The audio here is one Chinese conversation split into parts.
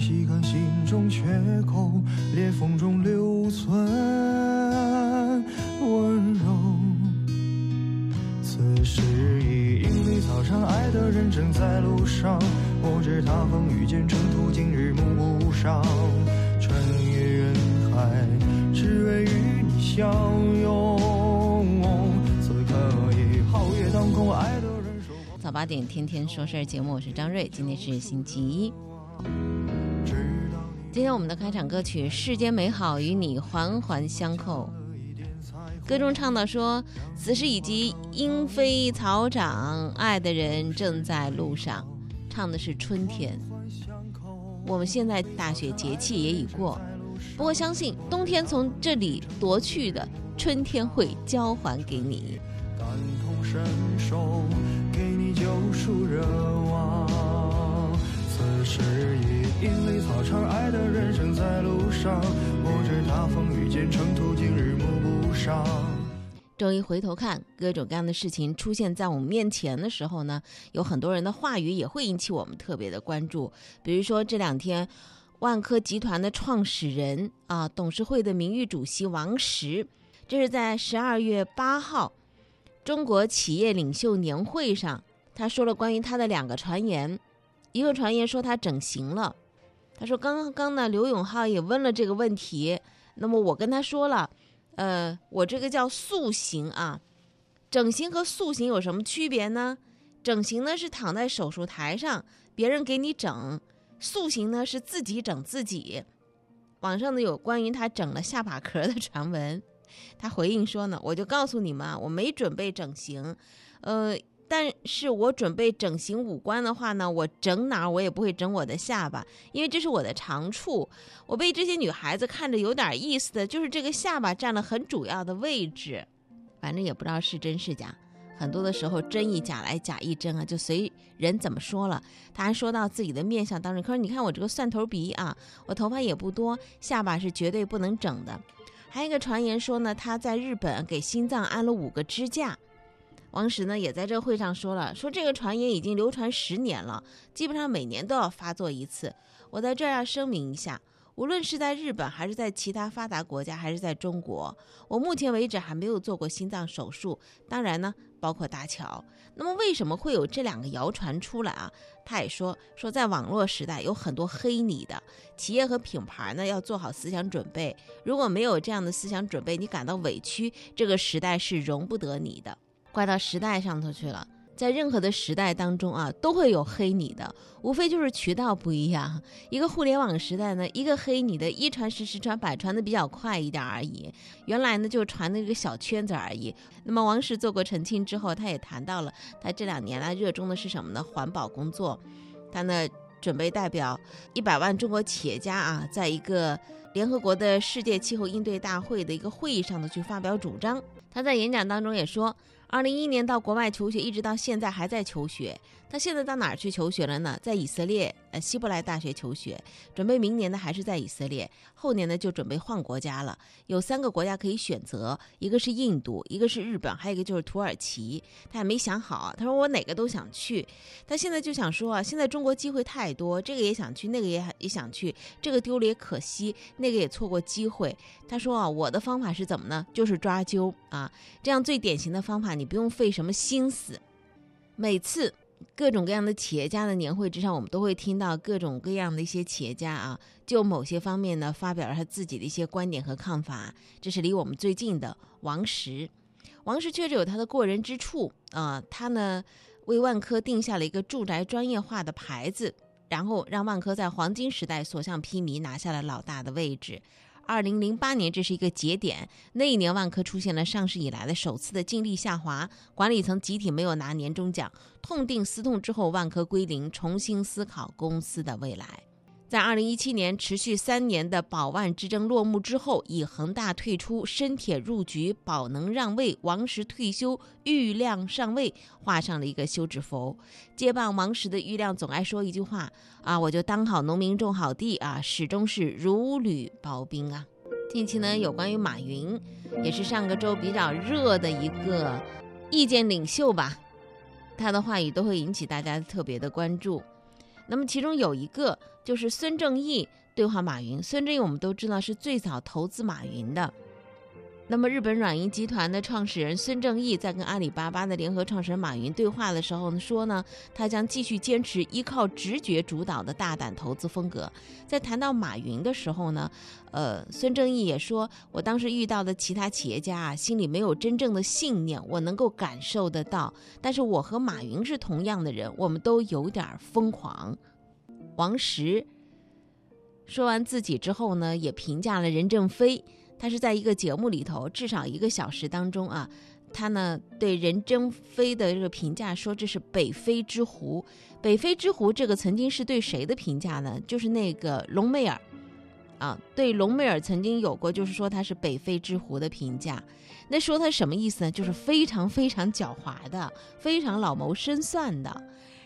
细看心中缺口，裂缝中留存温柔。此时已莺飞草长，爱的人正在路上。我知他风雨兼程途，今日暮不赏。穿越人海，只为与你相拥。此刻已皓月当空，爱的人守候。早八点天天说事儿节目，我是张瑞，今天是星期一。今天我们的开场歌曲《世间美好与你环环相扣》，歌中唱到说：“此时已及莺飞草长，爱的人正在路上。”唱的是春天。我们现在大雪节气也已过，不过相信冬天从这里夺去的，春天会交还给你。感同身受，给你救赎热。时已莺飞草长，爱的人生在路上。我知他风雨兼程途，经日暮不赏。周一回头看，各种各样的事情出现在我们面前的时候呢，有很多人的话语也会引起我们特别的关注。比如说这两天，万科集团的创始人啊，董事会的名誉主席王石，这是在十二月八号中国企业领袖年会上，他说了关于他的两个传言。一个传言说他整形了，他说刚刚呢，刘永浩也问了这个问题，那么我跟他说了。呃，我这个叫塑形啊，整形和塑形有什么区别呢？整形呢是躺在手术台上，别人给你整；塑形呢是自己整自己。网上呢有关于他整了下巴壳的传闻，他回应说呢，我就告诉你们啊，我没准备整形，呃，但是我准备整形五官的话呢，我整哪儿我也不会整我的下巴，因为这是我的长处。我被这些女孩子看着有点意思的就是这个下巴占了很主要的位置，反正也不知道是真是假。很多的时候真亦假来假亦真啊，就随人怎么说了。他还说到自己的面相当中，他说：“你看我这个蒜头鼻啊，我头发也不多，下巴是绝对不能整的。”还有一个传言说呢，他在日本给心脏安了五个支架。王石呢也在这会上说了，说这个传言已经流传十年了，基本上每年都要发作一次。我在这儿要声明一下，无论是在日本还是在其他发达国家，还是在中国，我目前为止还没有做过心脏手术。当然呢，包括搭桥。那么为什么会有这两个谣传出来啊？他也说说在网络时代有很多黑你的企业和品牌呢，要做好思想准备。如果没有这样的思想准备，你感到委屈，这个时代是容不得你的。怪到时代上头去了。在任何的时代当中啊，都会有黑你的，无非就是渠道不一样。一个互联网时代呢，一个黑你的，一传十，十传百，传的比较快一点而已。原来呢，就传的一个小圈子而已。那么王石做过澄清之后，他也谈到了他这两年来热衷的是什么呢？环保工作。他呢，准备代表一百万中国企业家啊，在一个联合国的世界气候应对大会的一个会议上呢，去发表主张。他在演讲当中也说。二零一一年到国外求学，一直到现在还在求学。他现在到哪儿去求学了呢？在以色列，呃，希伯来大学求学，准备明年呢还是在以色列，后年呢就准备换国家了。有三个国家可以选择，一个是印度，一个是日本，还有一个就是土耳其。他也没想好，他说我哪个都想去。他现在就想说啊，现在中国机会太多，这个也想去，那个也也想去，这个丢了也可惜，那个也错过机会。他说啊，我的方法是怎么呢？就是抓阄啊，这样最典型的方法，你不用费什么心思，每次。各种各样的企业家的年会之上，我们都会听到各种各样的一些企业家啊，就某些方面呢，发表了他自己的一些观点和看法。这是离我们最近的王石，王石确实有他的过人之处啊，他呢为万科定下了一个住宅专业化的牌子，然后让万科在黄金时代所向披靡，拿下了老大的位置。二零零八年，这是一个节点。那一年，万科出现了上市以来的首次的净利下滑，管理层集体没有拿年终奖，痛定思痛之后，万科归零，重新思考公司的未来。在二零一七年持续三年的宝万之争落幕之后，以恒大退出、深铁入局、宝能让位、王石退休、郁亮上位画上了一个休止符。接棒王石的郁亮总爱说一句话啊，我就当好农民种好地啊，始终是如履薄冰啊。近期呢，有关于马云，也是上个周比较热的一个意见领袖吧，他的话语都会引起大家特别的关注。那么其中有一个就是孙正义对话马云。孙正义我们都知道是最早投资马云的。那么日本软银集团的创始人孙正义在跟阿里巴巴的联合创始人马云对话的时候呢，说呢，他将继续坚持依靠直觉主导的大胆投资风格。在谈到马云的时候呢，呃，孙正义也说，我当时遇到的其他企业家啊，心里没有真正的信念，我能够感受得到。但是我和马云是同样的人，我们都有点疯狂。王石说完自己之后呢，也评价了任正非。他是在一个节目里头，至少一个小时当中啊，他呢对任正非的这个评价说这是北非之狐。北非之狐这个曾经是对谁的评价呢？就是那个隆美尔啊，对隆美尔曾经有过就是说他是北非之狐的评价。那说他什么意思呢？就是非常非常狡猾的，非常老谋深算的。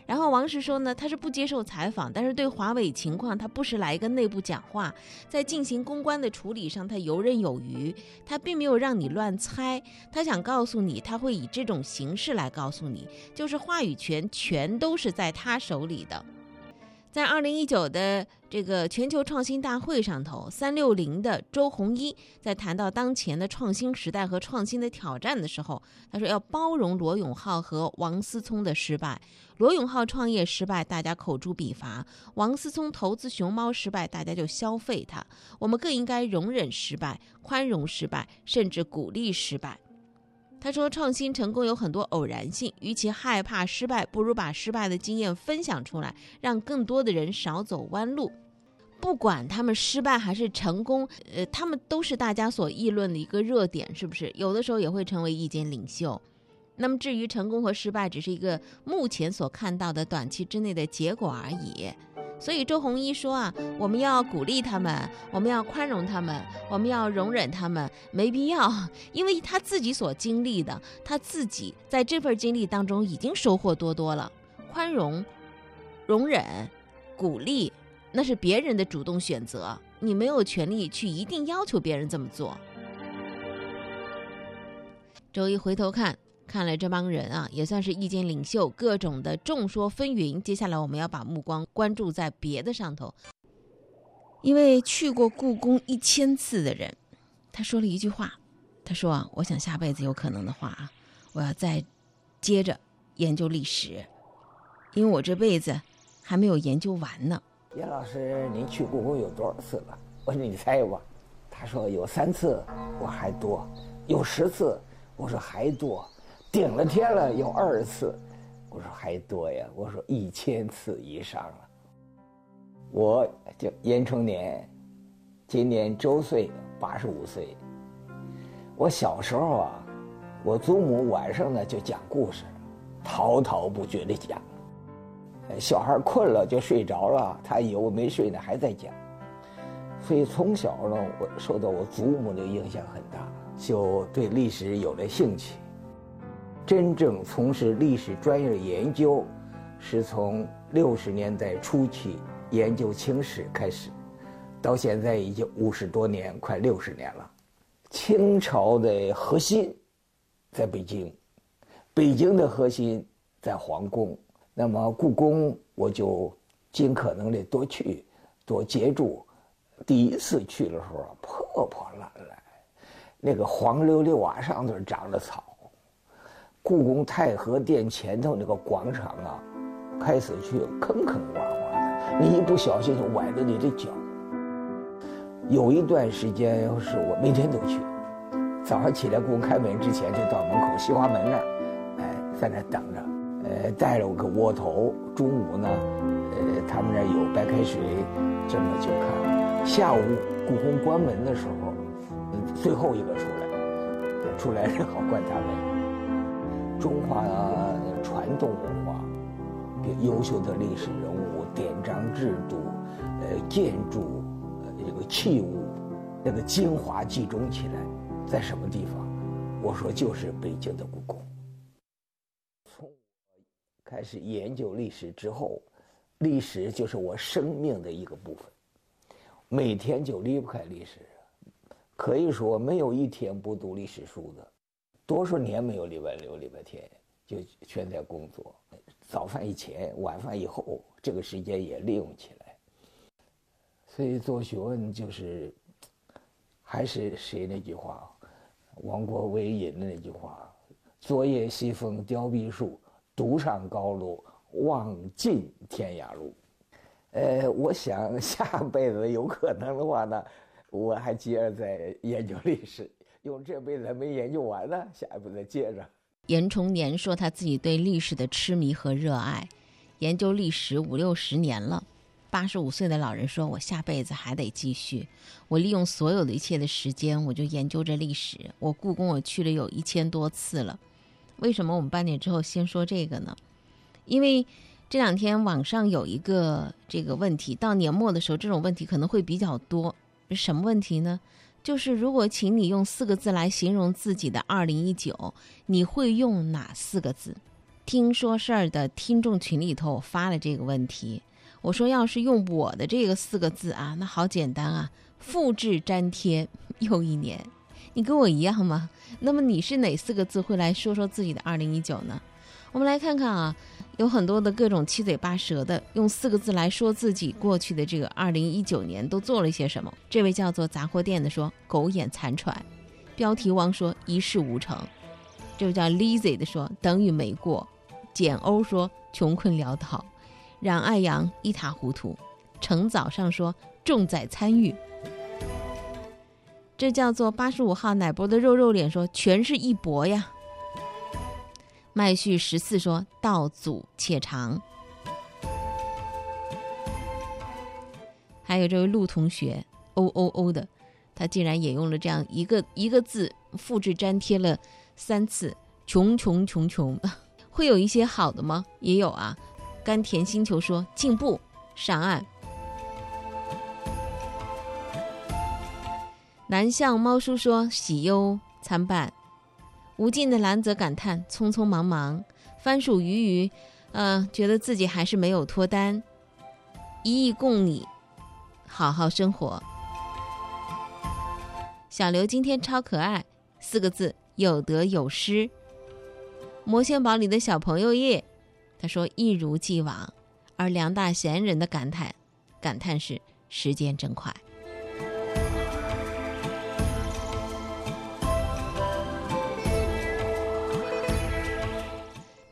然后王石说呢，他是不接受采访，但是对华为情况，他不时来一个内部讲话，在进行公关的处理上，他游刃有余，他并没有让你乱猜，他想告诉你，他会以这种形式来告诉你，就是话语权全都是在他手里的。在二零一九的这个全球创新大会上头，三六零的周鸿祎在谈到当前的创新时代和创新的挑战的时候，他说要包容罗永浩和王思聪的失败。罗永浩创业失败，大家口诛笔伐；王思聪投资熊猫失败，大家就消费他。我们更应该容忍失败，宽容失败，甚至鼓励失败。他说：“创新成功有很多偶然性，与其害怕失败，不如把失败的经验分享出来，让更多的人少走弯路。不管他们失败还是成功，呃，他们都是大家所议论的一个热点，是不是？有的时候也会成为意见领袖。那么至于成功和失败，只是一个目前所看到的短期之内的结果而已。”所以周鸿祎说啊，我们要鼓励他们，我们要宽容他们，我们要容忍他们，没必要，因为他自己所经历的，他自己在这份经历当中已经收获多多了。宽容、容忍、鼓励，那是别人的主动选择，你没有权利去一定要求别人这么做。周一回头看。看来这帮人啊，也算是意见领袖，各种的众说纷纭。接下来我们要把目光关注在别的上头。一位去过故宫一千次的人，他说了一句话，他说啊，我想下辈子有可能的话啊，我要再接着研究历史，因为我这辈子还没有研究完呢。叶老师，您去故宫有多少次了？我说你猜吧。他说有三次，我还多；有十次，我说还多。顶了天了，有二十次，我说还多呀，我说一千次以上了。我叫严成年，今年周岁八十五岁。我小时候啊，我祖母晚上呢就讲故事，滔滔不绝的讲。小孩困了就睡着了，他以为我没睡呢，还在讲。所以从小呢，我受到我祖母的影响很大，就对历史有了兴趣。真正从事历史专业研究，是从六十年代初期研究清史开始，到现在已经五十多年，快六十年了。清朝的核心在北京，北京的核心在皇宫。那么故宫，我就尽可能的多去，多接触。第一次去的时候，破破烂烂，那个黄溜溜瓦上头长着草。故宫太和殿前头那个广场啊，开始去坑坑洼洼的，你一不小心就崴了你的脚。有一段时间，是我每天都去，早上起来故宫开门之前就到门口西华门那儿，哎，在那等着，呃，带了个窝头。中午呢，呃，他们那儿有白开水，这么就看。下午故宫关门的时候，最后一个出来，出来正好关他门。中华传统文化优秀的历史人物、典章制度、呃建筑、呃这个器物，那个精华集中起来，在什么地方？我说就是北京的故宫。从开始研究历史之后，历史就是我生命的一个部分，每天就离不开历史，可以说没有一天不读历史书的。多少年没有礼拜六、礼拜天，就全在工作。早饭以前、晚饭以后，这个时间也利用起来。所以做学问就是，还是谁那句话，王国维引的那句话：“昨夜西风凋碧树，独上高楼，望尽天涯路。”呃，我想下辈子有可能的话呢，我还接着在研究历史。用这辈子还没研究完呢，下一步再接着。严崇年说他自己对历史的痴迷和热爱，研究历史五六十年了。八十五岁的老人说：“我下辈子还得继续，我利用所有的一切的时间，我就研究这历史。我故宫我去了有一千多次了。为什么我们半点之后先说这个呢？因为这两天网上有一个这个问题，到年末的时候，这种问题可能会比较多。什么问题呢？”就是如果请你用四个字来形容自己的二零一九，你会用哪四个字？听说事儿的听众群里头我发了这个问题，我说要是用我的这个四个字啊，那好简单啊，复制粘贴 又一年。你跟我一样吗？那么你是哪四个字会来说说自己的二零一九呢？我们来看看啊。有很多的各种七嘴八舌的，用四个字来说自己过去的这个二零一九年都做了些什么。这位叫做杂货店的说狗眼残喘，标题王说一事无成，这位叫 lizy 的说等于没过，简欧说穷困潦倒，冉爱阳一塌糊涂，程早上说重在参与，这叫做八十五号奶波的肉肉脸说全是一博呀。麦序十四说：“道阻且长。”还有这位陆同学，O O O 的，他竟然也用了这样一个一个字复制粘贴了三次，穷穷穷穷，会有一些好的吗？也有啊。甘甜星球说：“进步上岸。”南向猫叔说：“喜忧参半。”无尽的蓝则感叹匆匆忙忙，番薯鱼鱼，呃，觉得自己还是没有脱单。一亿供你好好生活。小刘今天超可爱，四个字有得有失。魔仙堡里的小朋友叶，他说一如既往。而梁大贤人的感叹，感叹是时间真快。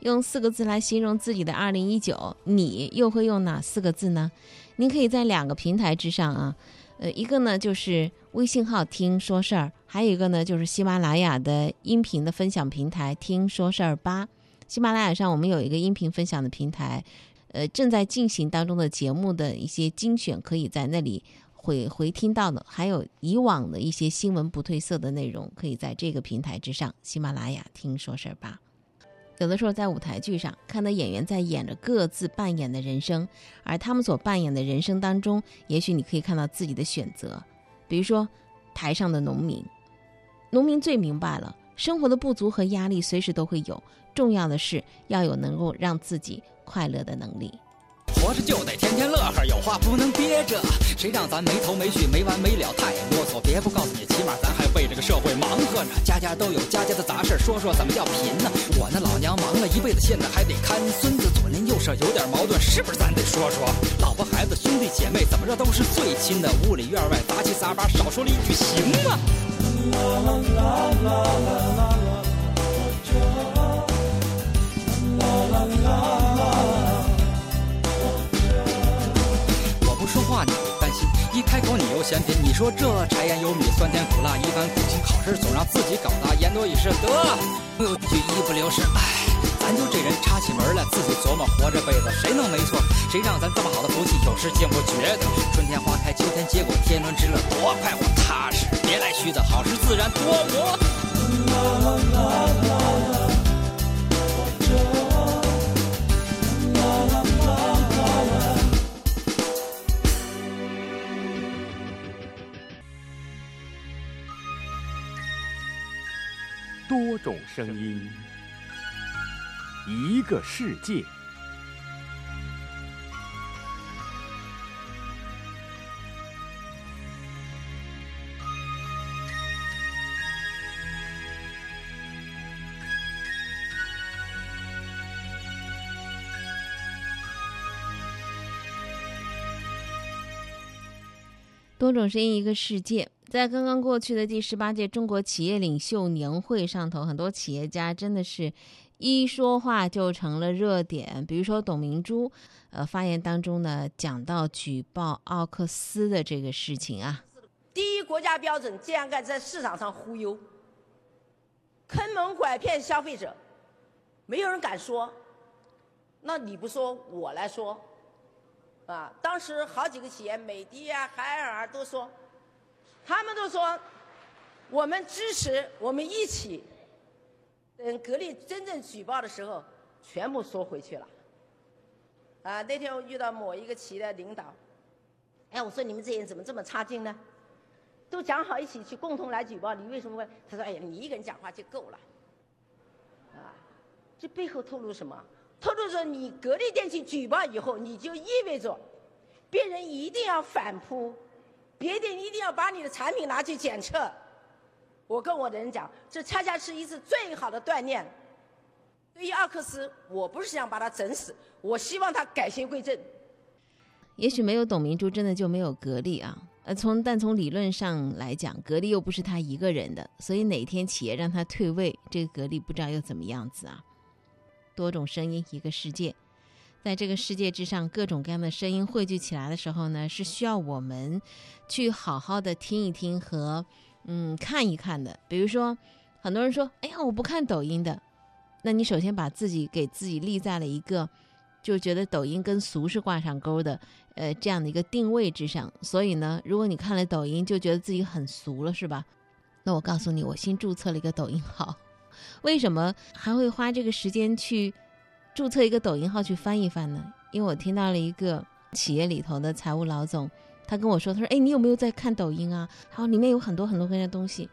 用四个字来形容自己的二零一九，你又会用哪四个字呢？您可以在两个平台之上啊，呃，一个呢就是微信号“听说事儿”，还有一个呢就是喜马拉雅的音频的分享平台“听说事儿吧”。喜马拉雅上我们有一个音频分享的平台，呃，正在进行当中的节目的一些精选，可以在那里回回听到的，还有以往的一些新闻不褪色的内容，可以在这个平台之上，喜马拉雅“听说事儿吧”。有的时候在舞台剧上看到演员在演着各自扮演的人生，而他们所扮演的人生当中，也许你可以看到自己的选择。比如说，台上的农民，农民最明白了生活的不足和压力随时都会有，重要的是要有能够让自己快乐的能力。活着就得天天乐呵，有话不能憋着。谁让咱没头没绪、没完没了，太啰嗦。别不告诉你，起码咱还为这个社会忙活着。家家都有家家的杂事，说说怎么叫贫呢？我那老娘忙了一辈子，现在还得看孙子，左邻右舍有点矛盾，是不是咱得说说？老婆孩子兄弟姐妹怎么着都是最亲的，屋里院外杂七杂八，少说了一句行吗？啦啦啦啦啦啦啦开口你又嫌贫。你说这柴盐油米酸甜苦辣一番苦心，好事总让自己搞大，言多语失得。又句一不留神，唉，咱就这人插起门来自己琢磨，活这辈子谁能没错？谁让咱这么好的福气有时竟不觉得？春天花开，秋天结果，天伦之乐多快活踏实，别来虚的好事自然多磨。多种声音，一个世界。多种声音，一个世界。在刚刚过去的第十八届中国企业领袖年会上头，很多企业家真的是一说话就成了热点。比如说董明珠，呃，发言当中呢讲到举报奥克斯的这个事情啊，第一国家标准竟然敢在市场上忽悠、坑蒙拐骗消费者，没有人敢说。那你不说，我来说。啊，当时好几个企业，美的啊、海尔都说，他们都说，我们支持，我们一起。等格力真正举报的时候，全部缩回去了。啊，那天我遇到某一个企业的领导，哎，我说你们这些人怎么这么差劲呢？都讲好一起去共同来举报，你为什么会？他说，哎呀，你一个人讲话就够了。啊，这背后透露什么？透露着你格力电器举报以后，你就意味着别人一定要反扑，别店一定要把你的产品拿去检测。我跟我的人讲，这恰恰是一次最好的锻炼。对于奥克斯，我不是想把他整死，我希望他改邪归正。也许没有董明珠，真的就没有格力啊。呃，从但从理论上来讲，格力又不是他一个人的，所以哪天企业让他退位，这个格力不知道又怎么样子啊。多种声音，一个世界，在这个世界之上，各种各样的声音汇聚起来的时候呢，是需要我们去好好的听一听和嗯看一看的。比如说，很多人说：“哎呀，我不看抖音的。”那你首先把自己给自己立在了一个就觉得抖音跟俗是挂上钩的呃这样的一个定位之上。所以呢，如果你看了抖音就觉得自己很俗了，是吧？那我告诉你，我新注册了一个抖音号。为什么还会花这个时间去注册一个抖音号去翻一翻呢？因为我听到了一个企业里头的财务老总，他跟我说：“他说，哎，你有没有在看抖音啊？然后里面有很多很多各样东西。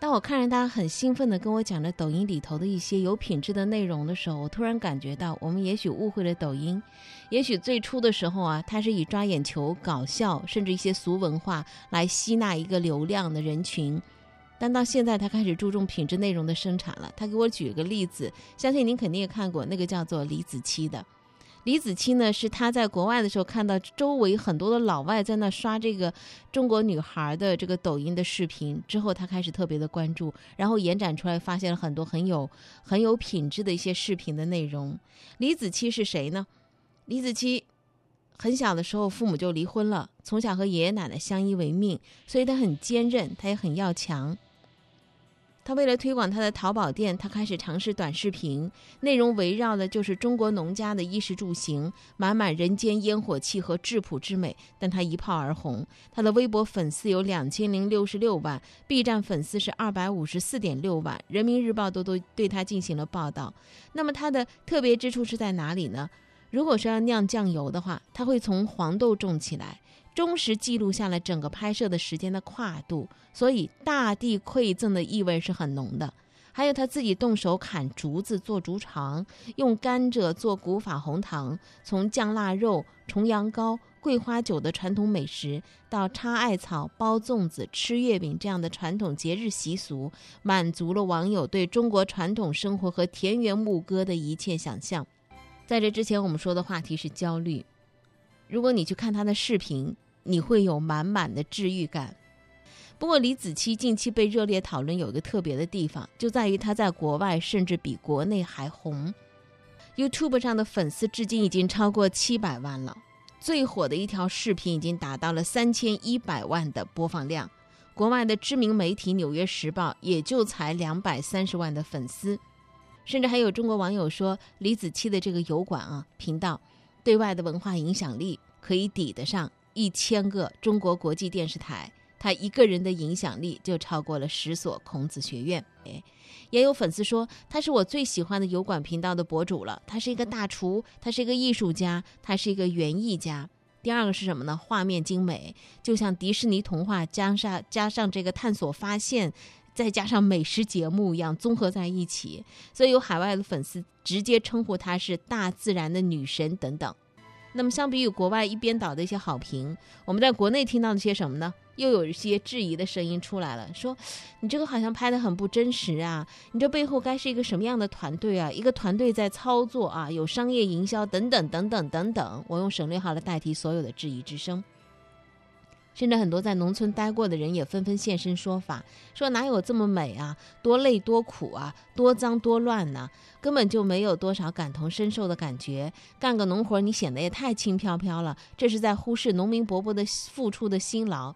当我看着他很兴奋的跟我讲着抖音里头的一些有品质的内容的时候，我突然感觉到，我们也许误会了抖音。也许最初的时候啊，它是以抓眼球、搞笑，甚至一些俗文化来吸纳一个流量的人群。”但到现在，他开始注重品质内容的生产了。他给我举了个例子，相信您肯定也看过，那个叫做李子柒的。李子柒呢，是他在国外的时候看到周围很多的老外在那刷这个中国女孩的这个抖音的视频之后，他开始特别的关注，然后延展出来，发现了很多很有很有品质的一些视频的内容。李子柒是谁呢？李子柒很小的时候父母就离婚了，从小和爷爷奶奶相依为命，所以他很坚韧，他也很要强。他为了推广他的淘宝店，他开始尝试短视频，内容围绕的就是中国农家的衣食住行，满满人间烟火气和质朴之美。但他一炮而红，他的微博粉丝有两千零六十六万，B 站粉丝是二百五十四点六万，人民日报都都对他进行了报道。那么他的特别之处是在哪里呢？如果说要酿酱油的话，他会从黄豆种起来。忠实记录下了整个拍摄的时间的跨度，所以大地馈赠的意味是很浓的。还有他自己动手砍竹子做竹床，用甘蔗做古法红糖，从酱腊肉、重阳糕、桂花酒的传统美食，到插艾草、包粽子、吃月饼这样的传统节日习俗，满足了网友对中国传统生活和田园牧歌的一切想象。在这之前，我们说的话题是焦虑。如果你去看他的视频，你会有满满的治愈感。不过，李子柒近期被热烈讨论有一个特别的地方，就在于她在国外甚至比国内还红。YouTube 上的粉丝至今已经超过七百万了，最火的一条视频已经达到了三千一百万的播放量。国外的知名媒体《纽约时报》也就才两百三十万的粉丝，甚至还有中国网友说，李子柒的这个油管啊频道，对外的文化影响力可以抵得上。一千个中国国际电视台，他一个人的影响力就超过了十所孔子学院。哎，也有粉丝说他是我最喜欢的油管频道的博主了。他是一个大厨，他是一个艺术家，他是一个园艺家。第二个是什么呢？画面精美，就像迪士尼童话加上加上这个探索发现再加上美食节目一样综合在一起，所以有海外的粉丝直接称呼她是大自然的女神等等。那么，相比于国外一边倒的一些好评，我们在国内听到的些什么呢？又有一些质疑的声音出来了，说你这个好像拍的很不真实啊，你这背后该是一个什么样的团队啊？一个团队在操作啊，有商业营销等等等等等等。我用省略号来代替所有的质疑之声。甚至很多在农村待过的人也纷纷现身说法，说哪有这么美啊？多累多苦啊？多脏多乱呢？根本就没有多少感同身受的感觉。干个农活，你显得也太轻飘飘了，这是在忽视农民伯伯的付出的辛劳。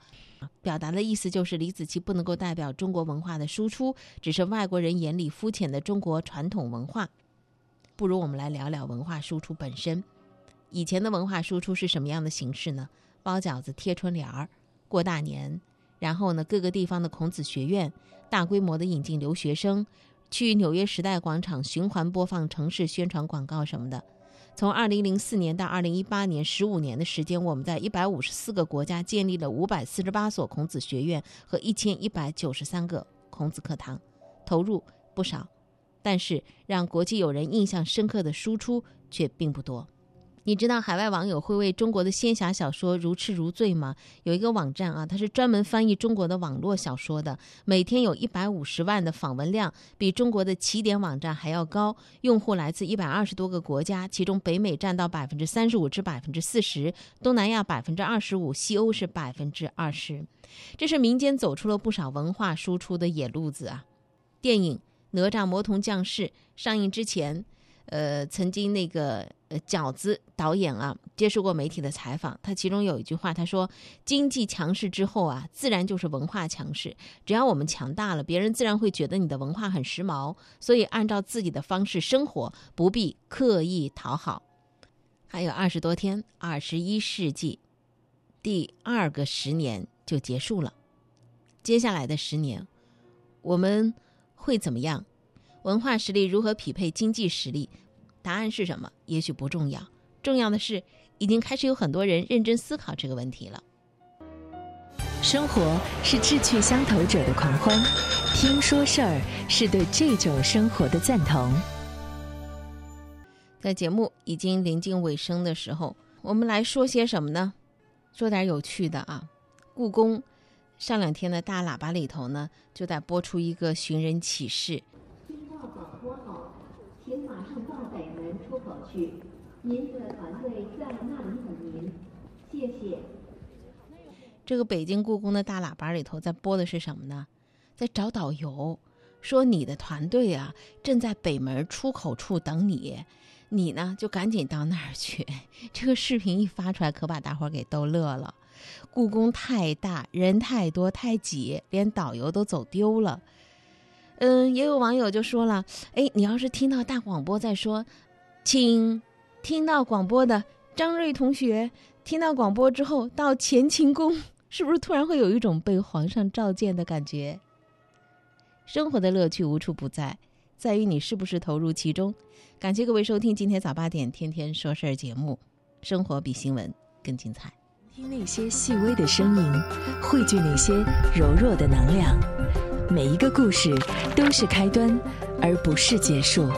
表达的意思就是李子柒不能够代表中国文化的输出，只是外国人眼里肤浅的中国传统文化。不如我们来聊聊文化输出本身。以前的文化输出是什么样的形式呢？包饺子、贴春联儿、过大年，然后呢，各个地方的孔子学院大规模的引进留学生，去纽约时代广场循环播放城市宣传广告什么的。从二零零四年到二零一八年，十五年的时间，我们在一百五十四个国家建立了五百四十八所孔子学院和一千一百九十三个孔子课堂，投入不少，但是让国际友人印象深刻的输出却并不多。你知道海外网友会为中国的仙侠小说如痴如醉吗？有一个网站啊，它是专门翻译中国的网络小说的，每天有一百五十万的访问量，比中国的起点网站还要高。用户来自一百二十多个国家，其中北美占到百分之三十五至百分之四十，东南亚百分之二十五，西欧是百分之二十。这是民间走出了不少文化输出的野路子啊！电影《哪吒魔童降世》上映之前。呃，曾经那个呃饺子导演啊，接受过媒体的采访，他其中有一句话，他说：“经济强势之后啊，自然就是文化强势。只要我们强大了，别人自然会觉得你的文化很时髦，所以按照自己的方式生活，不必刻意讨好。”还有二十多天，二十一世纪第二个十年就结束了，接下来的十年，我们会怎么样？文化实力如何匹配经济实力？答案是什么？也许不重要，重要的是已经开始有很多人认真思考这个问题了。生活是志趣相投者的狂欢，听说事儿是对这种生活的赞同。在节目已经临近尾声的时候，我们来说些什么呢？说点有趣的啊！故宫上两天的大喇叭里头呢，就在播出一个寻人启事。请马上到北门出口去，您的团队在那里等您，谢谢。这个北京故宫的大喇叭里头在播的是什么呢？在找导游，说你的团队啊正在北门出口处等你，你呢就赶紧到那儿去。这个视频一发出来，可把大伙儿给逗乐了。故宫太大，人太多，太挤，连导游都走丢了。嗯，也有网友就说了，哎，你要是听到大广播在说。请听到广播的张瑞同学，听到广播之后到乾清宫，是不是突然会有一种被皇上召见的感觉？生活的乐趣无处不在，在于你是不是投入其中。感谢各位收听今天早八点天天说事儿节目，生活比新闻更精彩。听那些细微的声音，汇聚那些柔弱的能量，每一个故事都是开端，而不是结束。